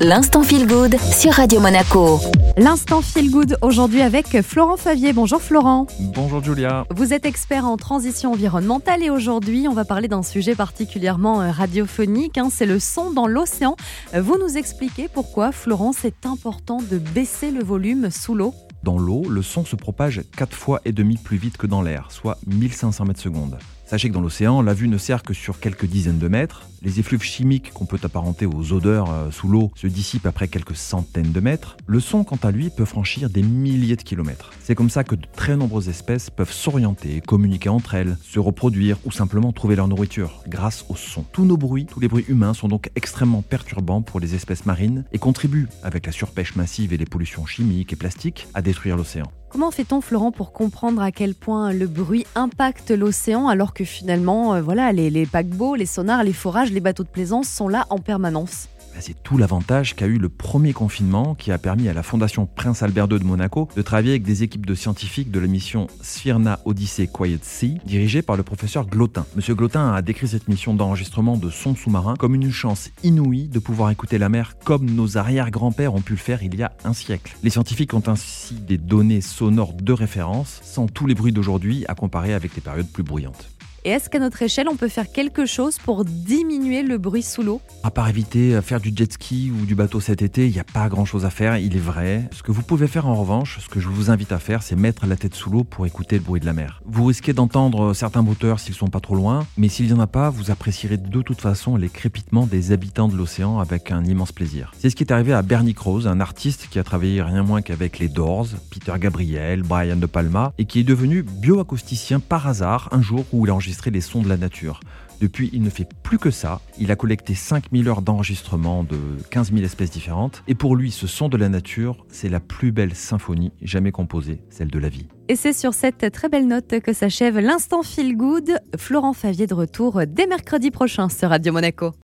L'instant feel good sur Radio Monaco. L'instant feel good aujourd'hui avec Florent Favier. Bonjour Florent. Bonjour Julia. Vous êtes expert en transition environnementale et aujourd'hui on va parler d'un sujet particulièrement euh, radiophonique, hein, c'est le son dans l'océan. Euh, vous nous expliquez pourquoi Florent c'est important de baisser le volume sous l'eau Dans l'eau, le son se propage 4 fois et demi plus vite que dans l'air, soit 1500 mètres secondes. Sachez que dans l'océan, la vue ne sert que sur quelques dizaines de mètres. Les effluves chimiques qu'on peut apparenter aux odeurs euh, sous l'eau se dissipent après quelques centaines de mètres. Le son, quant à lui, peut franchir des milliers de kilomètres. C'est comme ça que de très nombreuses espèces peuvent s'orienter, communiquer entre elles, se reproduire ou simplement trouver leur nourriture grâce au son. Tous nos bruits, tous les bruits humains sont donc extrêmement perturbants pour les espèces marines et contribuent, avec la surpêche massive et les pollutions chimiques et plastiques, à Comment fait-on Florent pour comprendre à quel point le bruit impacte l'océan alors que finalement euh, voilà les, paquebots, les sonars, les forages, les bateaux de plaisance sont là en permanence? C'est tout l'avantage qu'a eu le premier confinement qui a permis à la Fondation Prince Albert II de Monaco de travailler avec des équipes de scientifiques de la mission Sphyrna Odyssey Quiet Sea, dirigée par le professeur Glotin. Monsieur Glotin a décrit cette mission d'enregistrement de sons sous-marins comme une chance inouïe de pouvoir écouter la mer comme nos arrière-grands-pères ont pu le faire il y a un siècle. Les scientifiques ont ainsi des données sonores de référence, sans tous les bruits d'aujourd'hui à comparer avec les périodes plus bruyantes. Et est-ce qu'à notre échelle on peut faire quelque chose pour diminuer le bruit sous l'eau? À part éviter euh, faire du jet ski ou du bateau cet été, il n'y a pas grand chose à faire, il est vrai. Ce que vous pouvez faire en revanche, ce que je vous invite à faire, c'est mettre la tête sous l'eau pour écouter le bruit de la mer. Vous risquez d'entendre certains brouteurs s'ils sont pas trop loin, mais s'il n'y en a pas, vous apprécierez de toute façon les crépitements des habitants de l'océan avec un immense plaisir. C'est ce qui est arrivé à Bernie Krause, un artiste qui a travaillé rien moins qu'avec les Doors, Peter Gabriel, Brian De Palma, et qui est devenu bioacousticien par hasard un jour où il a enregistré les sons de la nature. Depuis, il ne fait plus que ça. Il a collecté 5000 heures d'enregistrement de 15 000 espèces différentes. Et pour lui, ce son de la nature, c'est la plus belle symphonie jamais composée, celle de la vie. Et c'est sur cette très belle note que s'achève l'instant feel good. Florent Favier de retour dès mercredi prochain sur Radio Monaco.